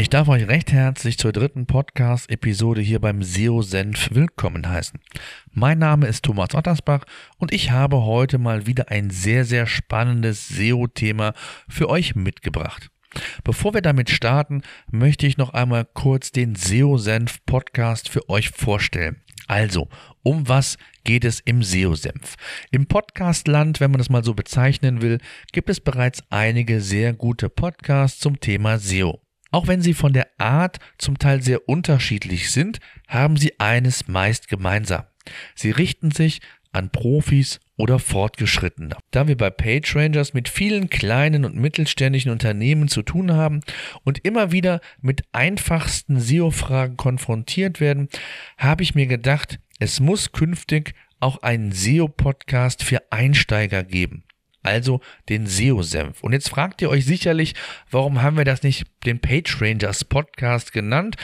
Ich darf euch recht herzlich zur dritten Podcast-Episode hier beim SEO Senf willkommen heißen. Mein Name ist Thomas Ottersbach und ich habe heute mal wieder ein sehr, sehr spannendes SEO-Thema für euch mitgebracht. Bevor wir damit starten, möchte ich noch einmal kurz den SEO Senf Podcast für euch vorstellen. Also, um was geht es im SEO-Senf? Im Podcastland, wenn man das mal so bezeichnen will, gibt es bereits einige sehr gute Podcasts zum Thema SEO. Auch wenn sie von der Art zum Teil sehr unterschiedlich sind, haben sie eines meist gemeinsam. Sie richten sich an Profis oder Fortgeschrittene. Da wir bei PageRangers mit vielen kleinen und mittelständischen Unternehmen zu tun haben und immer wieder mit einfachsten SEO-Fragen konfrontiert werden, habe ich mir gedacht, es muss künftig auch einen SEO-Podcast für Einsteiger geben also den SEO-Senf. Und jetzt fragt ihr euch sicherlich, warum haben wir das nicht den Page Rangers Podcast genannt?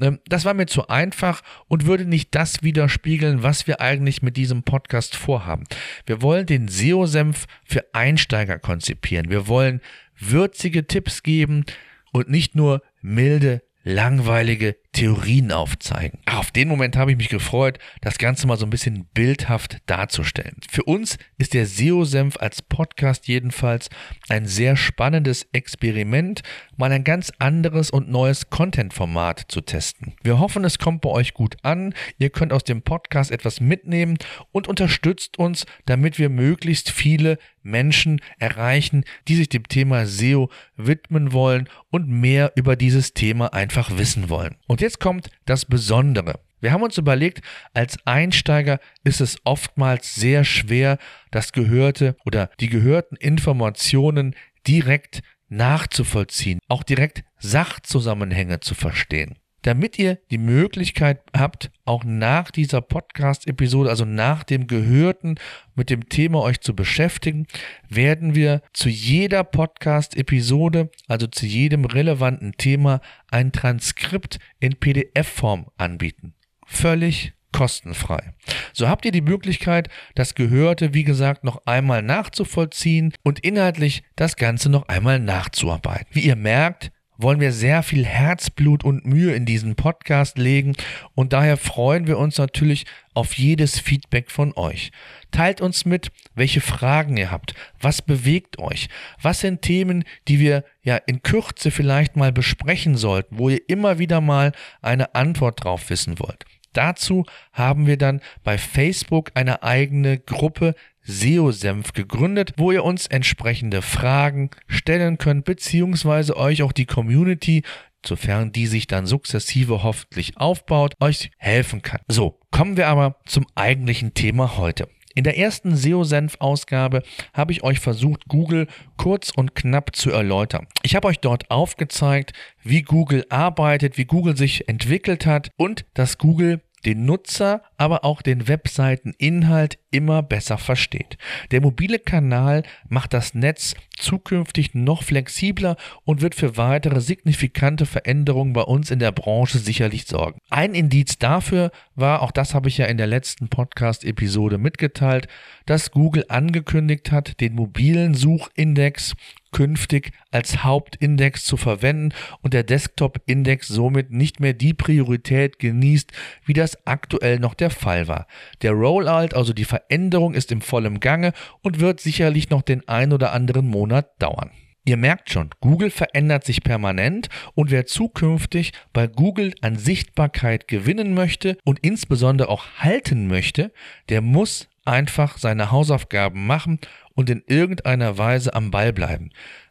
Ähm, das war mir zu einfach und würde nicht das widerspiegeln, was wir eigentlich mit diesem Podcast vorhaben. Wir wollen den SEO-Senf für Einsteiger konzipieren. Wir wollen würzige Tipps geben und nicht nur milde langweilige Theorien aufzeigen. Auf den Moment habe ich mich gefreut, das Ganze mal so ein bisschen bildhaft darzustellen. Für uns ist der SEO-Senf als Podcast jedenfalls ein sehr spannendes Experiment, mal ein ganz anderes und neues Content-Format zu testen. Wir hoffen, es kommt bei euch gut an. Ihr könnt aus dem Podcast etwas mitnehmen und unterstützt uns, damit wir möglichst viele Menschen erreichen, die sich dem Thema SEO widmen wollen und mehr über dieses Thema einfach wissen wollen. Und jetzt kommt das Besondere. Wir haben uns überlegt, als Einsteiger ist es oftmals sehr schwer, das Gehörte oder die gehörten Informationen direkt nachzuvollziehen, auch direkt Sachzusammenhänge zu verstehen damit ihr die Möglichkeit habt, auch nach dieser Podcast-Episode, also nach dem Gehörten, mit dem Thema euch zu beschäftigen, werden wir zu jeder Podcast-Episode, also zu jedem relevanten Thema, ein Transkript in PDF-Form anbieten. Völlig kostenfrei. So habt ihr die Möglichkeit, das Gehörte, wie gesagt, noch einmal nachzuvollziehen und inhaltlich das Ganze noch einmal nachzuarbeiten. Wie ihr merkt, wollen wir sehr viel Herzblut und Mühe in diesen Podcast legen und daher freuen wir uns natürlich auf jedes Feedback von euch. Teilt uns mit, welche Fragen ihr habt, was bewegt euch, was sind Themen, die wir ja in Kürze vielleicht mal besprechen sollten, wo ihr immer wieder mal eine Antwort drauf wissen wollt. Dazu haben wir dann bei Facebook eine eigene Gruppe SEO-Senf gegründet, wo ihr uns entsprechende Fragen stellen könnt, beziehungsweise euch auch die Community, sofern die sich dann sukzessive hoffentlich aufbaut, euch helfen kann. So, kommen wir aber zum eigentlichen Thema heute. In der ersten SEO-Senf-Ausgabe habe ich euch versucht, Google kurz und knapp zu erläutern. Ich habe euch dort aufgezeigt, wie Google arbeitet, wie Google sich entwickelt hat und dass Google den Nutzer, aber auch den Webseiteninhalt immer besser versteht. Der mobile Kanal macht das Netz zukünftig noch flexibler und wird für weitere signifikante Veränderungen bei uns in der Branche sicherlich sorgen. Ein Indiz dafür war, auch das habe ich ja in der letzten Podcast-Episode mitgeteilt, dass Google angekündigt hat, den mobilen Suchindex künftig als Hauptindex zu verwenden und der Desktop-Index somit nicht mehr die Priorität genießt, wie das aktuell noch der Fall war. Der Rollout, also die Veränderung, ist im vollen Gange und wird sicherlich noch den ein oder anderen Monat dauern. Ihr merkt schon, Google verändert sich permanent und wer zukünftig bei Google an Sichtbarkeit gewinnen möchte und insbesondere auch halten möchte, der muss einfach seine Hausaufgaben machen und in irgendeiner Weise am Ball bleiben.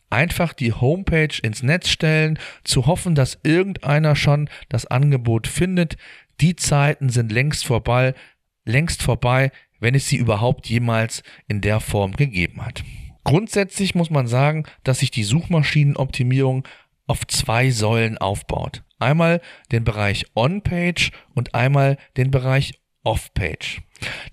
Einfach die Homepage ins Netz stellen, zu hoffen, dass irgendeiner schon das Angebot findet. Die Zeiten sind längst vorbei, längst vorbei, wenn es sie überhaupt jemals in der Form gegeben hat. Grundsätzlich muss man sagen, dass sich die Suchmaschinenoptimierung auf zwei Säulen aufbaut. Einmal den Bereich On-Page und einmal den Bereich Off-Page.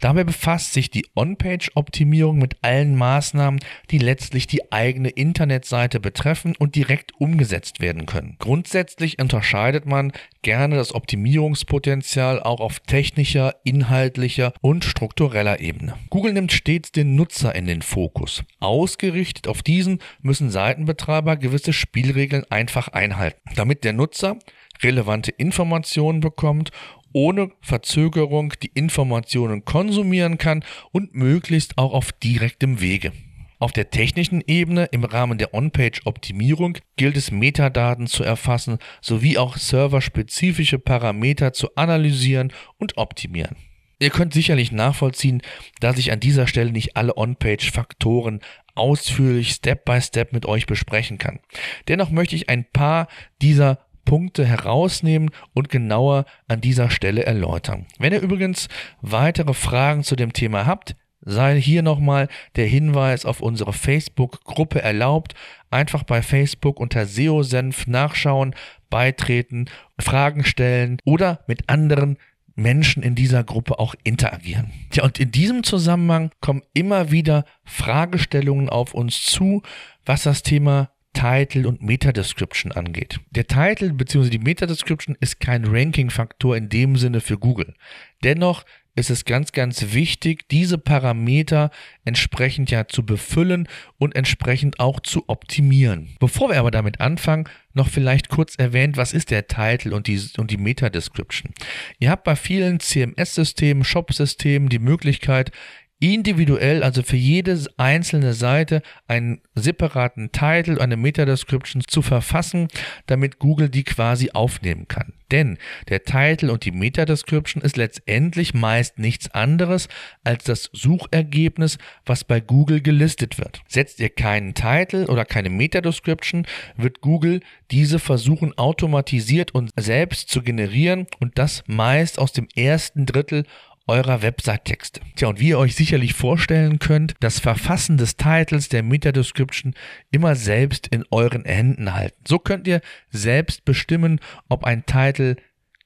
Dabei befasst sich die On-Page-Optimierung mit allen Maßnahmen, die letztlich die eigene Internetseite betreffen und direkt umgesetzt werden können. Grundsätzlich unterscheidet man gerne das Optimierungspotenzial auch auf technischer, inhaltlicher und struktureller Ebene. Google nimmt stets den Nutzer in den Fokus. Ausgerichtet auf diesen müssen Seitenbetreiber gewisse Spielregeln einfach einhalten, damit der Nutzer relevante Informationen bekommt ohne Verzögerung die Informationen konsumieren kann und möglichst auch auf direktem Wege. Auf der technischen Ebene im Rahmen der On-Page-Optimierung gilt es Metadaten zu erfassen sowie auch serverspezifische Parameter zu analysieren und optimieren. Ihr könnt sicherlich nachvollziehen, dass ich an dieser Stelle nicht alle On-Page-Faktoren ausführlich Step-by-Step Step mit euch besprechen kann. Dennoch möchte ich ein paar dieser Punkte herausnehmen und genauer an dieser Stelle erläutern. Wenn ihr übrigens weitere Fragen zu dem Thema habt, sei hier nochmal der Hinweis auf unsere Facebook-Gruppe erlaubt. Einfach bei Facebook unter SEO-Senf nachschauen, beitreten, Fragen stellen oder mit anderen Menschen in dieser Gruppe auch interagieren. Ja, und in diesem Zusammenhang kommen immer wieder Fragestellungen auf uns zu, was das Thema Title und Meta-Description angeht. Der Title bzw. die Meta-Description ist kein Ranking-Faktor in dem Sinne für Google. Dennoch ist es ganz, ganz wichtig, diese Parameter entsprechend ja zu befüllen und entsprechend auch zu optimieren. Bevor wir aber damit anfangen, noch vielleicht kurz erwähnt, was ist der Title und die, und die Meta-Description. Ihr habt bei vielen CMS-Systemen, Shop-Systemen die Möglichkeit, individuell, also für jede einzelne Seite einen separaten Titel, eine Meta-Description zu verfassen, damit Google die quasi aufnehmen kann. Denn der Titel und die Meta-Description ist letztendlich meist nichts anderes als das Suchergebnis, was bei Google gelistet wird. Setzt ihr keinen Titel oder keine Meta-Description, wird Google diese versuchen automatisiert und selbst zu generieren und das meist aus dem ersten Drittel eurer Website-Texte. Tja, und wie ihr euch sicherlich vorstellen könnt, das Verfassen des Titels der Meta-Description immer selbst in euren Händen halten. So könnt ihr selbst bestimmen, ob ein Titel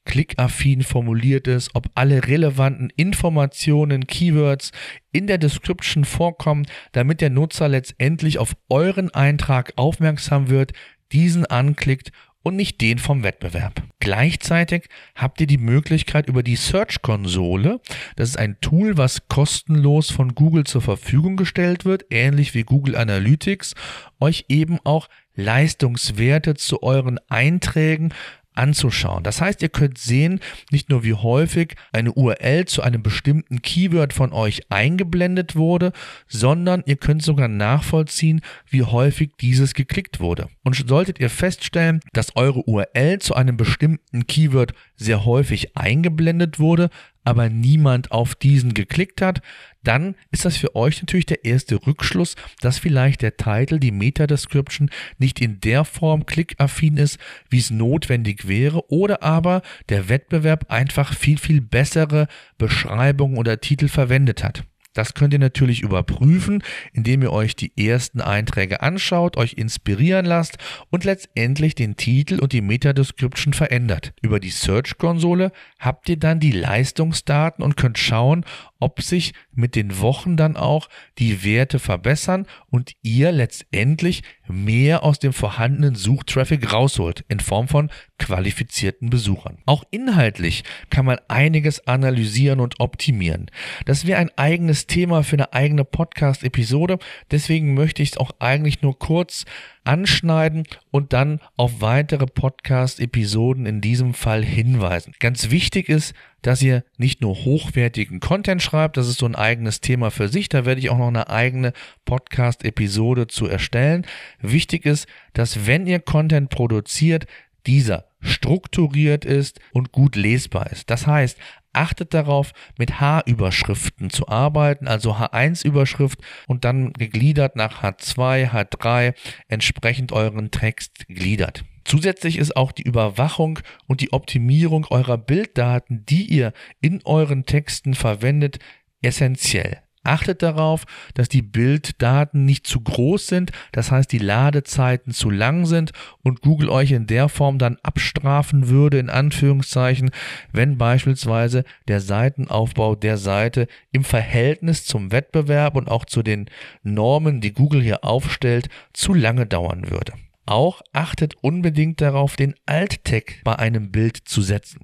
klickaffin formuliert ist, ob alle relevanten Informationen, Keywords in der Description vorkommen, damit der Nutzer letztendlich auf euren Eintrag aufmerksam wird, diesen anklickt und nicht den vom Wettbewerb. Gleichzeitig habt ihr die Möglichkeit über die Search-Konsole, das ist ein Tool, was kostenlos von Google zur Verfügung gestellt wird, ähnlich wie Google Analytics, euch eben auch Leistungswerte zu euren Einträgen anzuschauen. Das heißt, ihr könnt sehen, nicht nur wie häufig eine URL zu einem bestimmten Keyword von euch eingeblendet wurde, sondern ihr könnt sogar nachvollziehen, wie häufig dieses geklickt wurde. Und solltet ihr feststellen, dass eure URL zu einem bestimmten Keyword sehr häufig eingeblendet wurde, aber niemand auf diesen geklickt hat, dann ist das für euch natürlich der erste Rückschluss, dass vielleicht der Titel, die Meta-Description nicht in der Form klickaffin ist, wie es notwendig wäre, oder aber der Wettbewerb einfach viel, viel bessere Beschreibungen oder Titel verwendet hat. Das könnt ihr natürlich überprüfen, indem ihr euch die ersten Einträge anschaut, euch inspirieren lasst und letztendlich den Titel und die Meta-Description verändert. Über die Search-Konsole habt ihr dann die Leistungsdaten und könnt schauen, ob sich mit den Wochen dann auch die Werte verbessern und ihr letztendlich mehr aus dem vorhandenen Suchtraffic rausholt in Form von qualifizierten Besuchern. Auch inhaltlich kann man einiges analysieren und optimieren. Das wäre ein eigenes Thema für eine eigene Podcast-Episode. Deswegen möchte ich es auch eigentlich nur kurz anschneiden und dann auf weitere Podcast-Episoden in diesem Fall hinweisen. Ganz wichtig ist, dass ihr nicht nur hochwertigen Content schreibt, das ist so ein eigenes Thema für sich, da werde ich auch noch eine eigene Podcast-Episode zu erstellen. Wichtig ist, dass wenn ihr Content produziert, dieser strukturiert ist und gut lesbar ist. Das heißt, achtet darauf, mit H-Überschriften zu arbeiten, also H1-Überschrift und dann gegliedert nach H2, H3 entsprechend euren Text gliedert. Zusätzlich ist auch die Überwachung und die Optimierung eurer Bilddaten, die ihr in euren Texten verwendet, essentiell. Achtet darauf, dass die Bilddaten nicht zu groß sind, das heißt die Ladezeiten zu lang sind und Google euch in der Form dann abstrafen würde, in Anführungszeichen, wenn beispielsweise der Seitenaufbau der Seite im Verhältnis zum Wettbewerb und auch zu den Normen, die Google hier aufstellt, zu lange dauern würde. Auch achtet unbedingt darauf, den Alt-Tag bei einem Bild zu setzen.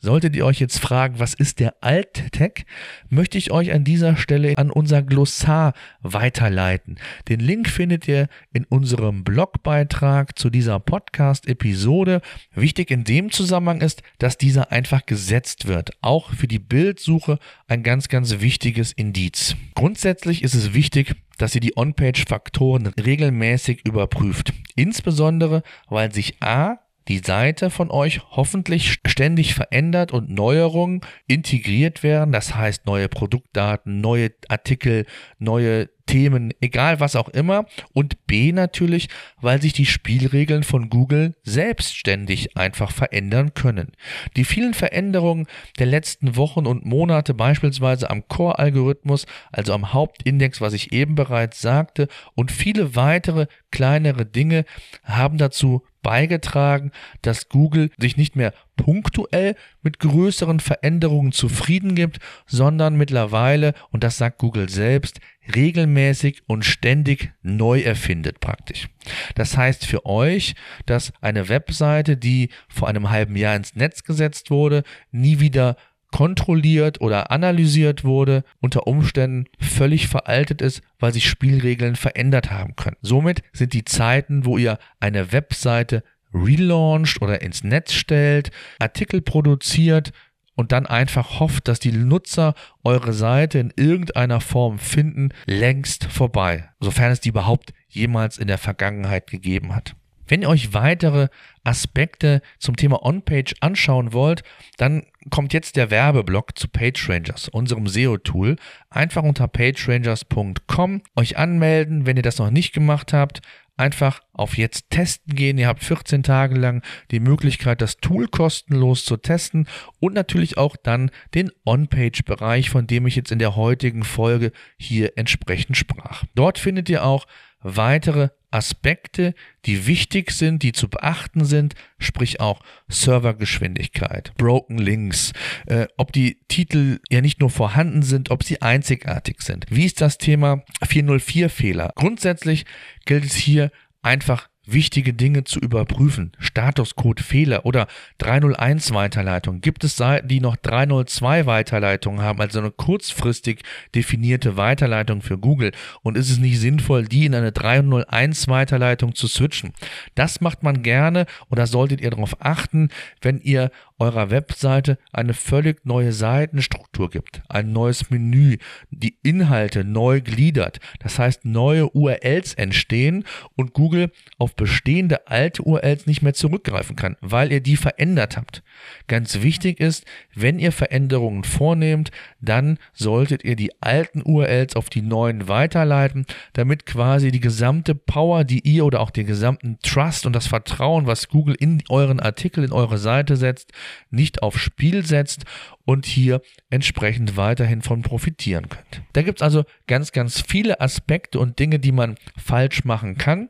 Solltet ihr euch jetzt fragen, was ist der Alt-Tag, möchte ich euch an dieser Stelle an unser Glossar weiterleiten. Den Link findet ihr in unserem Blogbeitrag zu dieser Podcast-Episode. Wichtig in dem Zusammenhang ist, dass dieser einfach gesetzt wird. Auch für die Bildsuche ein ganz, ganz wichtiges Indiz. Grundsätzlich ist es wichtig, dass ihr die On-Page-Faktoren regelmäßig überprüft. Insbesondere, weil sich A die Seite von euch hoffentlich ständig verändert und Neuerungen integriert werden. Das heißt neue Produktdaten, neue Artikel, neue Themen, egal was auch immer. Und B natürlich, weil sich die Spielregeln von Google selbstständig einfach verändern können. Die vielen Veränderungen der letzten Wochen und Monate, beispielsweise am Core-Algorithmus, also am Hauptindex, was ich eben bereits sagte, und viele weitere kleinere Dinge haben dazu beigetragen, dass Google sich nicht mehr punktuell mit größeren Veränderungen zufrieden gibt, sondern mittlerweile, und das sagt Google selbst, regelmäßig und ständig neu erfindet praktisch. Das heißt für euch, dass eine Webseite, die vor einem halben Jahr ins Netz gesetzt wurde, nie wieder kontrolliert oder analysiert wurde, unter Umständen völlig veraltet ist, weil sich Spielregeln verändert haben können. Somit sind die Zeiten, wo ihr eine Webseite relauncht oder ins Netz stellt, Artikel produziert und dann einfach hofft, dass die Nutzer eure Seite in irgendeiner Form finden, längst vorbei, sofern es die überhaupt jemals in der Vergangenheit gegeben hat. Wenn ihr euch weitere Aspekte zum Thema On-Page anschauen wollt, dann kommt jetzt der Werbeblock zu PageRangers, unserem SEO-Tool. Einfach unter pagerangers.com euch anmelden, wenn ihr das noch nicht gemacht habt. Einfach auf jetzt testen gehen. Ihr habt 14 Tage lang die Möglichkeit, das Tool kostenlos zu testen und natürlich auch dann den On-Page-Bereich, von dem ich jetzt in der heutigen Folge hier entsprechend sprach. Dort findet ihr auch weitere Aspekte, die wichtig sind, die zu beachten sind, sprich auch Servergeschwindigkeit, Broken Links, äh, ob die Titel ja nicht nur vorhanden sind, ob sie einzigartig sind. Wie ist das Thema 404-Fehler? Grundsätzlich gilt es hier einfach wichtige Dinge zu überprüfen. Statuscode Fehler oder 301 Weiterleitung. Gibt es Seiten, die noch 302 Weiterleitungen haben, also eine kurzfristig definierte Weiterleitung für Google? Und ist es nicht sinnvoll, die in eine 301 Weiterleitung zu switchen? Das macht man gerne und da solltet ihr darauf achten, wenn ihr eurer Webseite eine völlig neue Seitenstruktur gibt, ein neues Menü, die Inhalte neu gliedert. Das heißt, neue URLs entstehen und Google auf bestehende alte URLs nicht mehr zurückgreifen kann, weil ihr die verändert habt. Ganz wichtig ist, wenn ihr Veränderungen vornehmt, dann solltet ihr die alten URLs auf die neuen weiterleiten, damit quasi die gesamte Power, die ihr oder auch den gesamten Trust und das Vertrauen, was Google in euren Artikel, in eure Seite setzt, nicht aufs Spiel setzt und hier entsprechend weiterhin von profitieren könnt. Da gibt es also ganz, ganz viele Aspekte und Dinge, die man falsch machen kann.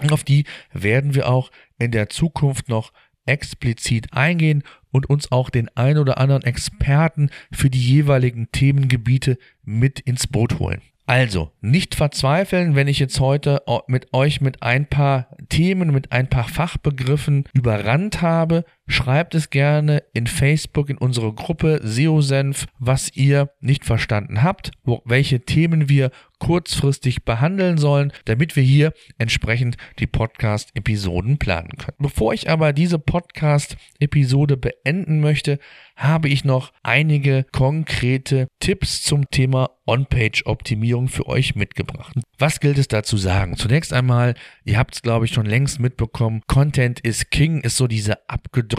Und auf die werden wir auch in der Zukunft noch explizit eingehen und uns auch den ein oder anderen Experten für die jeweiligen Themengebiete mit ins Boot holen. Also, nicht verzweifeln, wenn ich jetzt heute mit euch mit ein paar Themen, mit ein paar Fachbegriffen überrannt habe. Schreibt es gerne in Facebook in unsere Gruppe SEO-Senf, was ihr nicht verstanden habt, wo, welche Themen wir kurzfristig behandeln sollen, damit wir hier entsprechend die Podcast-Episoden planen können. Bevor ich aber diese Podcast-Episode beenden möchte, habe ich noch einige konkrete Tipps zum Thema On-Page-Optimierung für euch mitgebracht. Was gilt es da sagen? Zunächst einmal, ihr habt es glaube ich schon längst mitbekommen, Content is King ist so diese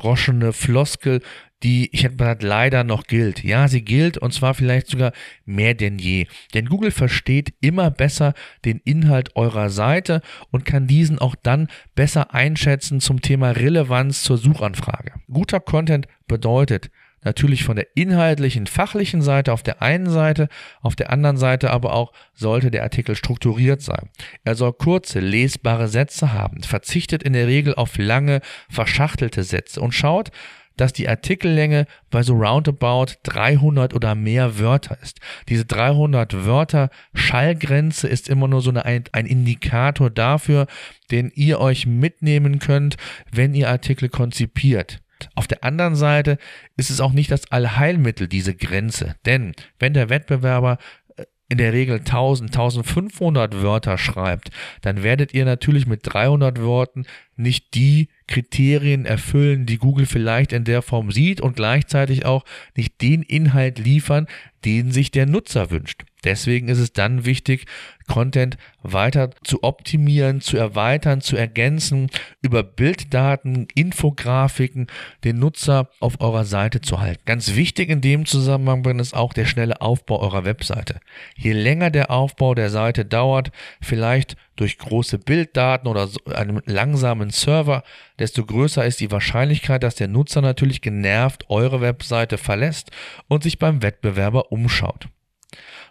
abgedroschene Floskel, die, ich hätte gesagt, leider noch gilt. Ja, sie gilt und zwar vielleicht sogar mehr denn je. Denn Google versteht immer besser den Inhalt eurer Seite und kann diesen auch dann besser einschätzen zum Thema Relevanz zur Suchanfrage. Guter Content bedeutet, natürlich von der inhaltlichen, fachlichen Seite auf der einen Seite, auf der anderen Seite aber auch sollte der Artikel strukturiert sein. Er soll kurze, lesbare Sätze haben, verzichtet in der Regel auf lange, verschachtelte Sätze und schaut, dass die Artikellänge bei so roundabout 300 oder mehr Wörter ist. Diese 300 Wörter Schallgrenze ist immer nur so eine, ein Indikator dafür, den ihr euch mitnehmen könnt, wenn ihr Artikel konzipiert. Auf der anderen Seite ist es auch nicht das Allheilmittel, diese Grenze. Denn wenn der Wettbewerber äh, in der Regel 1000, 1500 Wörter schreibt, dann werdet ihr natürlich mit 300 Worten nicht die Kriterien erfüllen, die Google vielleicht in der Form sieht und gleichzeitig auch nicht den Inhalt liefern, den sich der Nutzer wünscht. Deswegen ist es dann wichtig, Content weiter zu optimieren, zu erweitern, zu ergänzen, über Bilddaten, Infografiken den Nutzer auf eurer Seite zu halten. Ganz wichtig in dem Zusammenhang ist auch der schnelle Aufbau eurer Webseite. Je länger der Aufbau der Seite dauert, vielleicht durch große Bilddaten oder einem langsamen Server, desto größer ist die Wahrscheinlichkeit, dass der Nutzer natürlich genervt eure Webseite verlässt und sich beim Wettbewerber umschaut.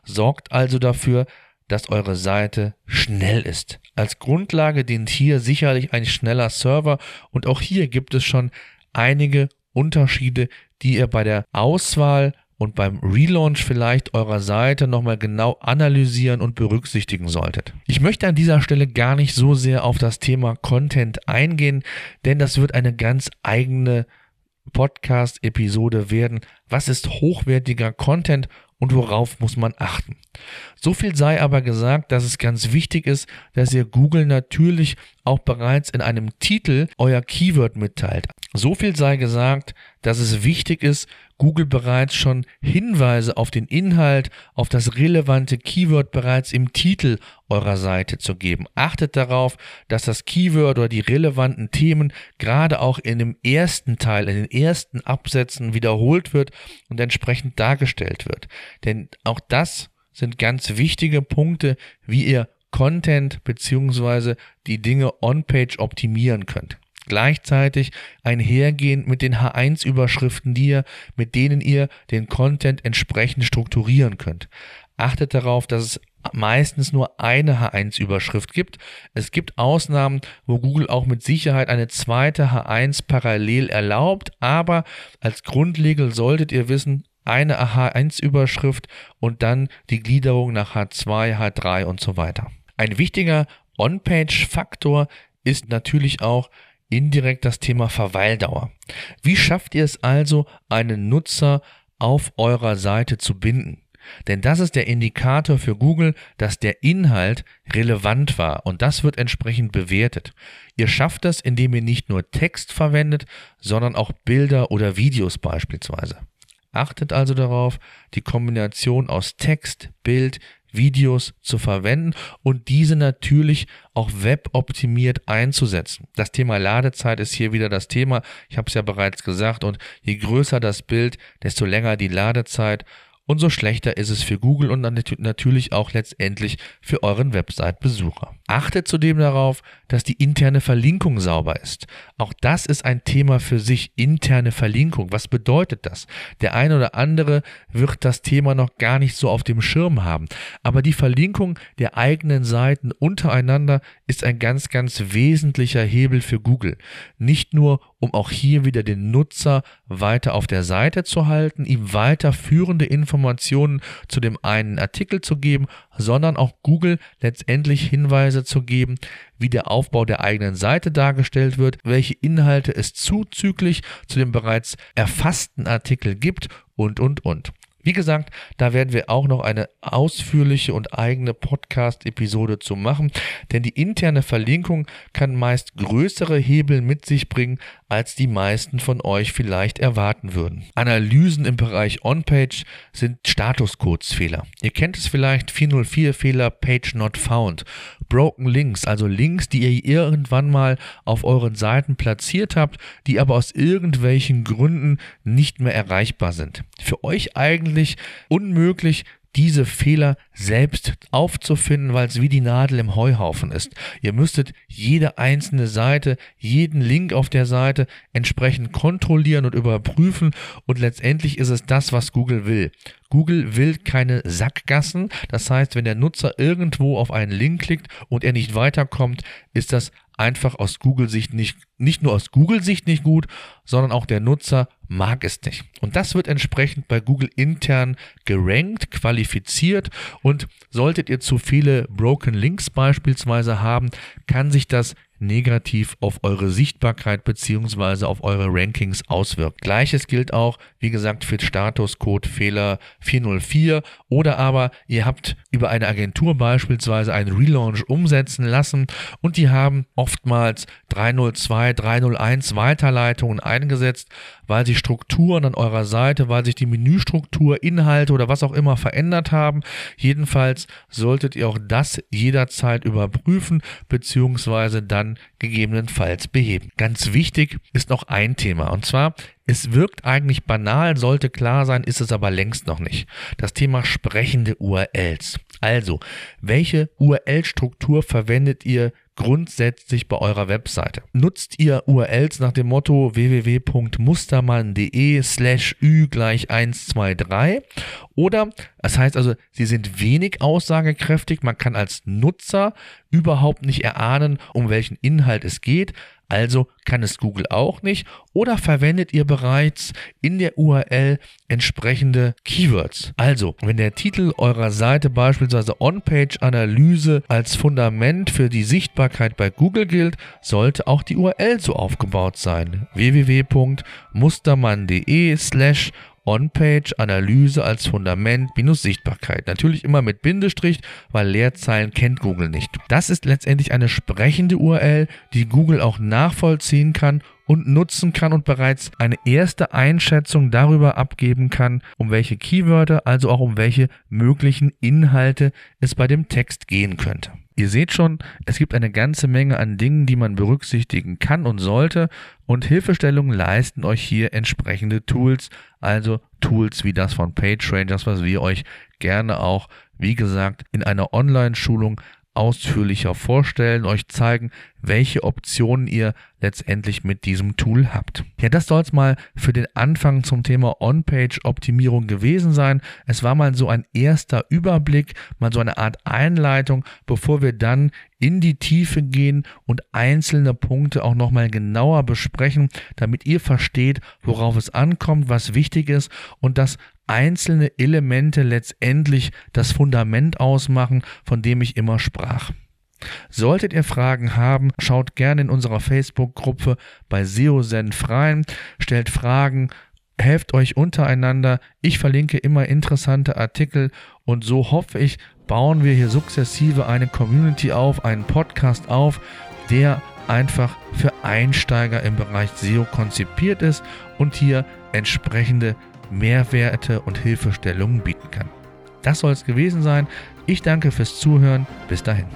Sorgt also dafür, dass eure Seite schnell ist. Als Grundlage dient hier sicherlich ein schneller Server und auch hier gibt es schon einige Unterschiede, die ihr bei der Auswahl und beim Relaunch vielleicht eurer Seite nochmal genau analysieren und berücksichtigen solltet. Ich möchte an dieser Stelle gar nicht so sehr auf das Thema Content eingehen, denn das wird eine ganz eigene Podcast-Episode werden. Was ist hochwertiger Content und worauf muss man achten? So viel sei aber gesagt, dass es ganz wichtig ist, dass ihr Google natürlich auch bereits in einem Titel euer Keyword mitteilt. So viel sei gesagt, dass es wichtig ist, Google bereits schon Hinweise auf den Inhalt, auf das relevante Keyword bereits im Titel eurer Seite zu geben. Achtet darauf, dass das Keyword oder die relevanten Themen gerade auch in dem ersten Teil, in den ersten Absätzen wiederholt wird und entsprechend dargestellt wird. Denn auch das sind ganz wichtige Punkte, wie ihr Content bzw. die Dinge on-page optimieren könnt gleichzeitig einhergehend mit den H1-Überschriften, die ihr, mit denen ihr den Content entsprechend strukturieren könnt. Achtet darauf, dass es meistens nur eine H1-Überschrift gibt. Es gibt Ausnahmen, wo Google auch mit Sicherheit eine zweite H1 parallel erlaubt, aber als Grundregel solltet ihr wissen, eine H1-Überschrift und dann die Gliederung nach H2, H3 und so weiter. Ein wichtiger On-Page-Faktor ist natürlich auch, indirekt das Thema Verweildauer. Wie schafft ihr es also, einen Nutzer auf eurer Seite zu binden? Denn das ist der Indikator für Google, dass der Inhalt relevant war und das wird entsprechend bewertet. Ihr schafft das, indem ihr nicht nur Text verwendet, sondern auch Bilder oder Videos beispielsweise. Achtet also darauf, die Kombination aus Text, Bild, Videos zu verwenden und diese natürlich auch weboptimiert einzusetzen. Das Thema Ladezeit ist hier wieder das Thema. Ich habe es ja bereits gesagt und je größer das Bild, desto länger die Ladezeit umso schlechter ist es für Google und natürlich auch letztendlich für euren Website-Besucher. Achtet zudem darauf, dass die interne Verlinkung sauber ist. Auch das ist ein Thema für sich, interne Verlinkung. Was bedeutet das? Der eine oder andere wird das Thema noch gar nicht so auf dem Schirm haben. Aber die Verlinkung der eigenen Seiten untereinander ist ein ganz, ganz wesentlicher Hebel für Google. Nicht nur, um auch hier wieder den Nutzer weiter auf der Seite zu halten, ihm weiterführende Informationen zu dem einen Artikel zu geben, sondern auch Google letztendlich Hinweise zu geben, wie der Aufbau der eigenen Seite dargestellt wird, welche Inhalte es zuzüglich zu dem bereits erfassten Artikel gibt und, und, und. Wie gesagt, da werden wir auch noch eine ausführliche und eigene Podcast-Episode zu machen, denn die interne Verlinkung kann meist größere Hebel mit sich bringen, als die meisten von euch vielleicht erwarten würden. Analysen im Bereich On-Page sind Statuscodes-Fehler. Ihr kennt es vielleicht 404-Fehler Page Not Found. Broken Links, also Links, die ihr irgendwann mal auf euren Seiten platziert habt, die aber aus irgendwelchen Gründen nicht mehr erreichbar sind. Für euch eigentlich unmöglich, diese Fehler selbst aufzufinden, weil es wie die Nadel im Heuhaufen ist. Ihr müsstet jede einzelne Seite, jeden Link auf der Seite entsprechend kontrollieren und überprüfen und letztendlich ist es das, was Google will. Google will keine Sackgassen. Das heißt, wenn der Nutzer irgendwo auf einen Link klickt und er nicht weiterkommt, ist das einfach aus Google-Sicht nicht, nicht nur aus Google-Sicht nicht gut, sondern auch der Nutzer mag es nicht. Und das wird entsprechend bei Google intern gerankt, qualifiziert und solltet ihr zu viele Broken Links beispielsweise haben, kann sich das negativ auf eure Sichtbarkeit beziehungsweise auf eure Rankings auswirkt. Gleiches gilt auch, wie gesagt, für Statuscode Fehler 404 oder aber ihr habt über eine Agentur beispielsweise einen Relaunch umsetzen lassen und die haben oftmals 302, 301 Weiterleitungen eingesetzt, weil sich Strukturen an eurer Seite, weil sich die Menüstruktur, Inhalte oder was auch immer verändert haben. Jedenfalls solltet ihr auch das jederzeit überprüfen beziehungsweise dann gegebenenfalls beheben. Ganz wichtig ist noch ein Thema und zwar es wirkt eigentlich banal, sollte klar sein, ist es aber längst noch nicht. Das Thema sprechende URLs. Also, welche URL-Struktur verwendet ihr grundsätzlich bei eurer Webseite? Nutzt ihr URLs nach dem Motto www.mustermann.de slash ü gleich 123 oder das heißt also, sie sind wenig aussagekräftig, man kann als Nutzer überhaupt nicht erahnen, um welchen Inhalt es geht, also kann es Google auch nicht. Oder verwendet ihr bereits in der URL entsprechende Keywords? Also, wenn der Titel eurer Seite beispielsweise On-Page-Analyse als Fundament für die Sichtbarkeit bei Google gilt, sollte auch die URL so aufgebaut sein. www.mustermann.de slash On-Page-Analyse als Fundament minus Sichtbarkeit. Natürlich immer mit Bindestrich, weil Leerzeilen kennt Google nicht. Das ist letztendlich eine sprechende URL, die Google auch nachvollziehen kann und nutzen kann und bereits eine erste Einschätzung darüber abgeben kann, um welche Keywörter, also auch um welche möglichen Inhalte es bei dem Text gehen könnte. Ihr seht schon, es gibt eine ganze Menge an Dingen, die man berücksichtigen kann und sollte und Hilfestellungen leisten euch hier entsprechende Tools, also Tools wie das von PageRangers, was wir euch gerne auch, wie gesagt, in einer Online-Schulung ausführlicher vorstellen, euch zeigen, welche Optionen ihr letztendlich mit diesem Tool habt. Ja, das soll es mal für den Anfang zum Thema On-Page-Optimierung gewesen sein. Es war mal so ein erster Überblick, mal so eine Art Einleitung, bevor wir dann in die Tiefe gehen und einzelne Punkte auch nochmal genauer besprechen, damit ihr versteht, worauf es ankommt, was wichtig ist und dass einzelne Elemente letztendlich das Fundament ausmachen, von dem ich immer sprach. Solltet ihr Fragen haben, schaut gerne in unserer Facebook-Gruppe bei SEOSenf rein, stellt Fragen, helft euch untereinander. Ich verlinke immer interessante Artikel und so hoffe ich, bauen wir hier sukzessive eine Community auf, einen Podcast auf, der einfach für Einsteiger im Bereich SEO konzipiert ist und hier entsprechende Mehrwerte und Hilfestellungen bieten kann. Das soll es gewesen sein. Ich danke fürs Zuhören. Bis dahin.